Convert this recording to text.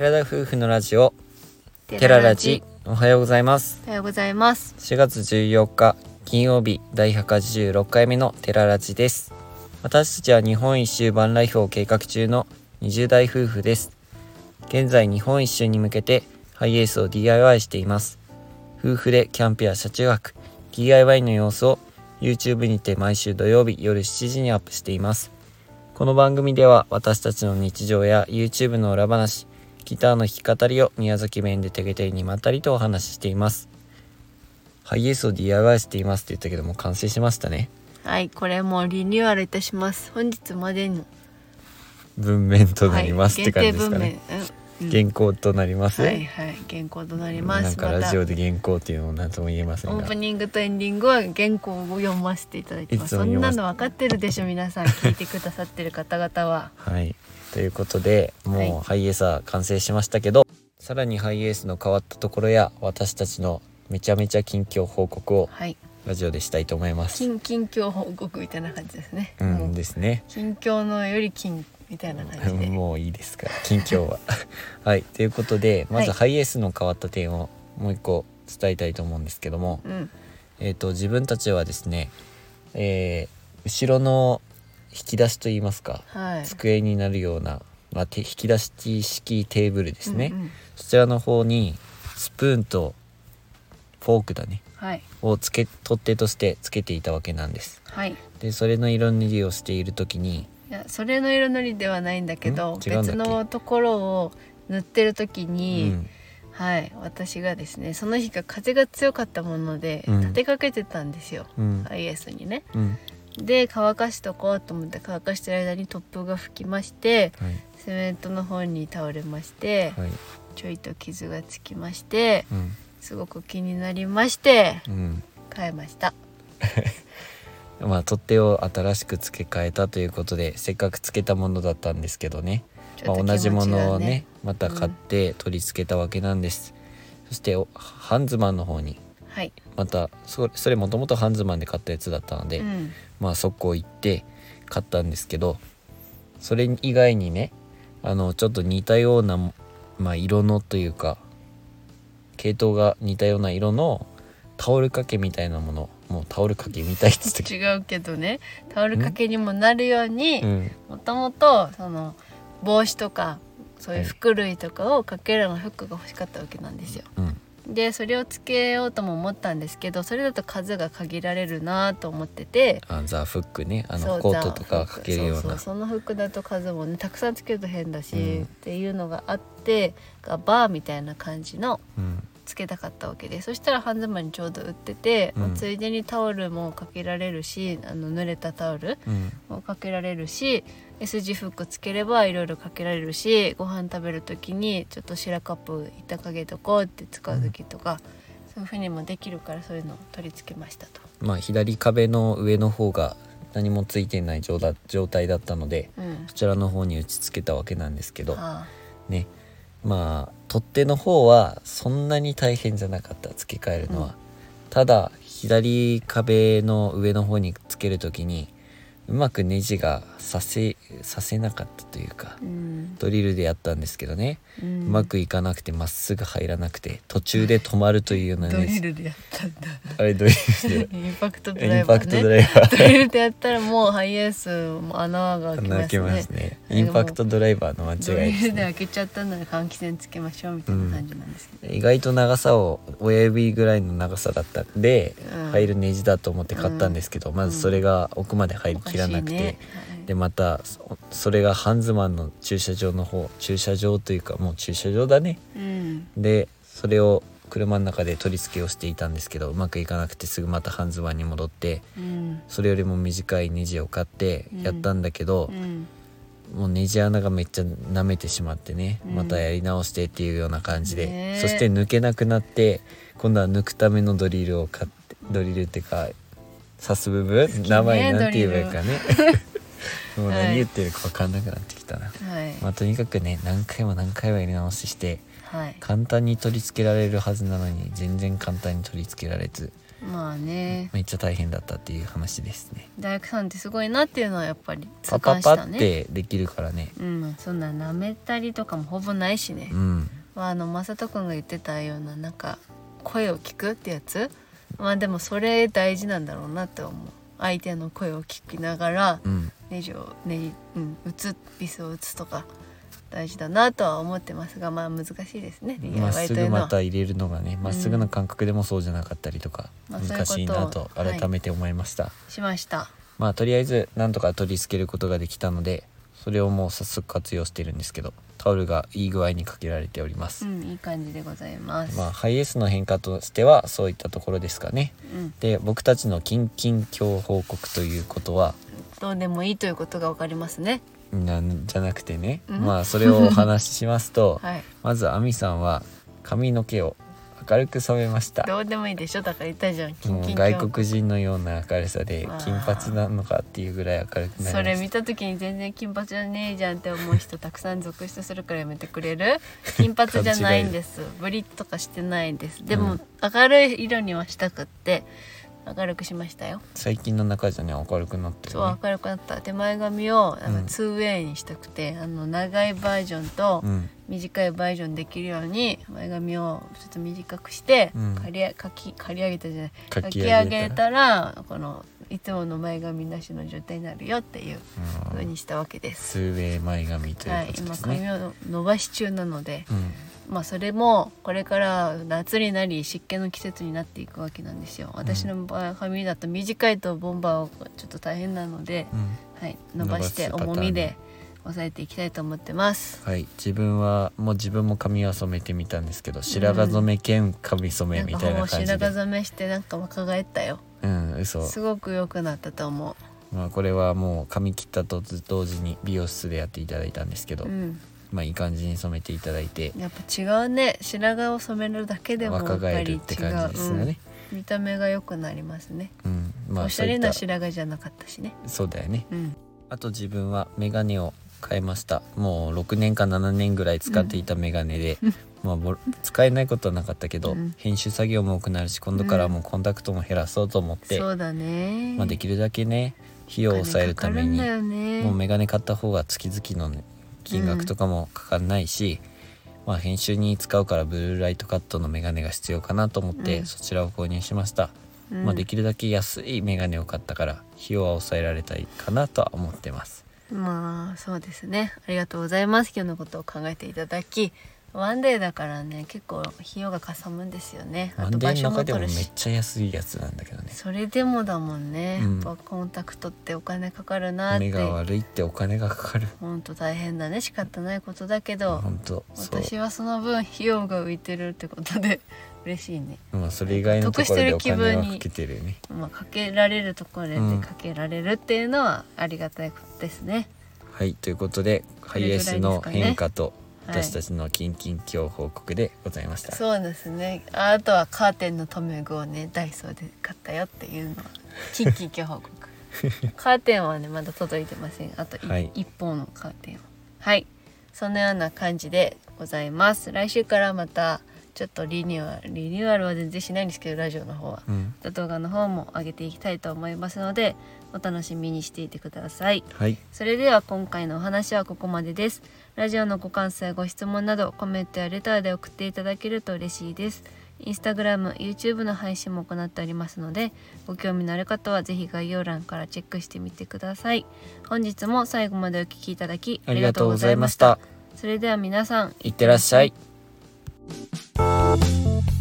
寺田夫婦のラジオテララジ。おはようございます。おはようございます。4月14日金曜日第186回目のテララジです。私たちは日本一周バンライフを計画中の20代夫婦です。現在日本一周に向けてハイエースを DIY しています。夫婦でキャンプや車中泊 DIY の様子を YouTube にて毎週土曜日夜7時にアップしています。この番組では私たちの日常や YouTube の裏話ギターの弾き語りを宮崎弁でてげてげにまったりとお話ししています。ハイエースを DIY していますって言ったけどもう完成しましたね。はいこれもうリニューアルいたします。本日までの文面となります、はい、って感じですかね。うん原稿となります、はいはい。原稿となりまなんすまたかラジオで原稿っていうのを何とも言えませんが。オープニングとエンディングは原稿を読ませていただいてますそんなの分かってるでしょ皆さん。聞いてくださってる方々は。はい。ということでもうハイエースは完成しましたけど、さらにハイエースの変わったところや私たちのめちゃめちゃ近況報告をはい。ラジオでしたいと思います。近近況報告みたいな感じですね、うんですね。近況のより近みたいな感じで。もういいですから近況は。はいということでまずはい。ハイエースの変わった点をもう一個伝えたいと思うんですけども、うん。えー、と自分たちはですね、えー後ろの引き出しといいますかはい。机になるような、まあ、て引き出し式テーブルですね、うんうん。そちらの方にスプーンとフォークだね。はい。をつけ取っ手としてつけていたわけなんです。はい。でそれの色塗りをしている時にいやそれの色塗りではないんだけど別のところを塗ってる時うに、ん。はい私がですねその日が風が強かったもので、うん。立てかけてたんですようん。ハイエースにね。うん。で乾かしとこうと思って乾かしてる間に突風が吹きましてはい。セメントの方に倒れまして、はい。ちょいと傷がつきましてうん。すごく気になりましてうん。変えました まあ取っ手を新しく付け替えたということでせっかく付けたものだったんですけどね。まあ、同じものをねまた買って取り付けたわけなんです、そしておハンズマンの方に。はい、またそそれもともとハンズマンで買ったやつだったので、うん、まあ速攻行って買ったんですけどそれ以外にねあのちょっと似たような、まあ、色のというか系統が似たような色のタオル掛けみたいなものもうタオル掛けみたいっつって。違うけどね。タオル掛けにもなるようにうん。もともとその帽子とかそういう服類とかをかけるような服が欲しかったわけなんですよ。うん。でそれをつけようとも思ったんですけどそれだと数が限られるなと思ってて。あザ・フックね。あのコートとかかけるような。その服だと数もねたくさんつけると変だし、うん。っていうのがあってがバーみたいな感じのうんつけたかったわけでそしたら半ズマにちょうど売ってて、まあうんついでにタオルもかけられるしあの濡れたタオルうん。もかけられるし S 字フックつければいろいろかけられるしご飯食べる時にちょっと白カップ板かけとこうって使う時とか、そういう風にもできるからそういうのを取り付けましたと。まあ左壁の上の方が何もついてない状態だったのでうん。そちらの方に打ち付けたわけなんですけどはねまあ取っ手の方はそんなに大変じゃなかった。付け替えるのは、うん。ただ左壁の上の方につける時にうまくネジがさせさせなかったというかあ、うん。ドリルでやったんですけどね、ううんまくいかなくてまっすぐ入らなくて途中で止まるというようなドネジリルでやったんだ。あれドリルでインパクトドイライバーンパクトドねライバードリルでやったらもうハイエースも穴が開きますね。開けますね。インパクトドライバーの間違いですね。ルで開けちゃったので換気扇つけましょうみたいな感じなんですけど、意外と長さを親指ぐらいの長さだったんで、うん。入るネジだと思って買ったんですけど、まずそれが奥まで入りきらなくて、ね。はい。でまたそそれがハンズマンの駐車場の方駐車場というかもう駐車場だね。うん。でそれを車の中で取り付けをしていたんですけどうまくいかなくてすぐまたハンズマンに戻ってうん。それよりも短いネジを買ってやったんだけどう、ん。もうネジ穴がめっちゃ舐めてしまってね、うん。またやり直してっていうような感じで、そして抜けなくなって今度は抜くためのドリルを買ってドリルっていうか刺す部分、ね名前なんて言えばいいかね。もうはい。何言ってるか分かんなくなってきたな、はい。まあとにかくね何回も何回もやり直ししてはい。簡単に取り付けられるはずなのに全然簡単に取り付けられずまあね。めっちゃ大変だったっていう話ですね。大工さんってすごいなっていうのはやっぱり痛パパパってできるからね。うんそんな舐めたりとかもほぼないしね、うん。まあ、あの正人君が言ってたようななんか声を聞くってやつまあでもそれ大事なんだろうなって思う。相手の声を聞きながらうん。ネジをねうん打つビスを打つとか大事だなとは思ってますがまあ難しいですね。まっすぐま。た入れるのがねまっすぐの感覚でもそうじゃなかったりとかういうこと難しい。なと改めて思いました、しました。まあとりあえずなんとか取り付けることができたのでそれをもう早速活用してるんですけどタオルがいい具合にかけられております、うんいい感じでございます。まあハイエースの変化としてはそういったところですかねうん、で僕たちの近々今日報告ということはどうでもいいということがわかりますね。なんじゃなくてね、うんまあそれをお話ししますと はい。まず亜美さんは髪の毛を明るく染めました。どうでもいいでしょ？だから言ったじゃん。もう外国人のような明るさで金髪なのかっていうぐらい明るくなりましたそれ見た時に全然金髪じゃねえじゃんって思う人たくさん続出するからやめてくれる？金髪じゃないんです。ブリッとかしてないんです。でも、うん。明るい色にはしたくって明るくしましたよ。最近の中じゃね明るくなってるそうね明るくなった。手前髪をなんうん。か 2way にしたくて、あの長いバージョンとうん。短いバージョンできるように前髪をちょっと短くして、うん。刈りかき刈り上げたじゃない。かかき上げたらこのいつもの前髪なしの状態になるよっていう風にしたわけです。スーウェイ前髪とはいいうことで今すね、髪を伸ばし中なので、うん。まあそれもこれから夏になり湿気の季節になっていくわけなんですよ。私の場合髪だと短いとボンバーをちょっと大変なので、うん。はい、伸ばして重みで抑えていきたいと思ってます。はい自分はもう自分も髪は染めてみたんですけど白髪染め兼髪染めみたいな感じで。白髪染めしてなんか若返ったよ。うん嘘すごく良くなったと思まあこれはもう髪切ったと同時に美容室でやっていただいたんですけど、う、うん、まあいい感じに染めていただいて。やっぱ違うね白髪を染めるだけでもやっぱ若返るって感じですよね、うん。見た目が良くなりますね、うん。まあおしゃれな白髪じゃなかったしね。たそうだよね。うん。あと自分はメガネを変えました。もう6年か7年ぐらい使っていたメガネで、まあぼ使えないことはなかったけど、うん。編集作業も多くなるし今度からもうコンタクトも減らそうと思って、そうだね。まあ、できるだけね費用を抑えるためにもうメガネ買った方が月々の、ね、金額とかもかかんないし、まあ、編集に使うからブルーライトカットのメガネが必要かなと思って、うん。そちらを購入しました、うん。まあ、できるだけ安いメガネを買ったから費用は抑えられたいかなとは思ってますまあそうですね。ありがとうございます。今日のことを考えていただきワンデーだからね結構費用がかさむんですよね。あワンデーの中でもめっちゃ安いやつなんだけどね。それでもだもんね、うん。やっぱコンタクトってお金かかるなって。目が悪いってお金がかかる。ほんと大変だね。仕方ないことだけど本当私はその分費用が浮いてるってことで 嬉しいね。まあそれ以外のところでお金はかけてるよね。まあかけられるところでうん。かけられるっていうのはありがたいことですね、はいということでハイエースの変化とはい私たちの近々今日報告でございました、そうですね。ああとはカーテンの留め具をねダイソーで買ったよっていうの。はキンキン今日報告。カーテンはねまだ届いてません。あといはい。一方のカーテン。をはい。そのような感じでございます。来週からまたちょっとリニューアルリニューアルは全然しないんですけどラジオの方は。うん。動画の方も上げていきたいと思いますのでお楽しみにしていてください。はい。それでは今回のお話はここまでです。ラジオのご感想やご質問などコメントやレターで送っていただけると嬉しいです。インスタグラム YouTube の配信も行っておりますのでご興味のある方はぜひ概要欄からチェックしてみてください。本日も最後までお聞きいただきありがとうございました。それでは皆さんいってらっしゃい Thank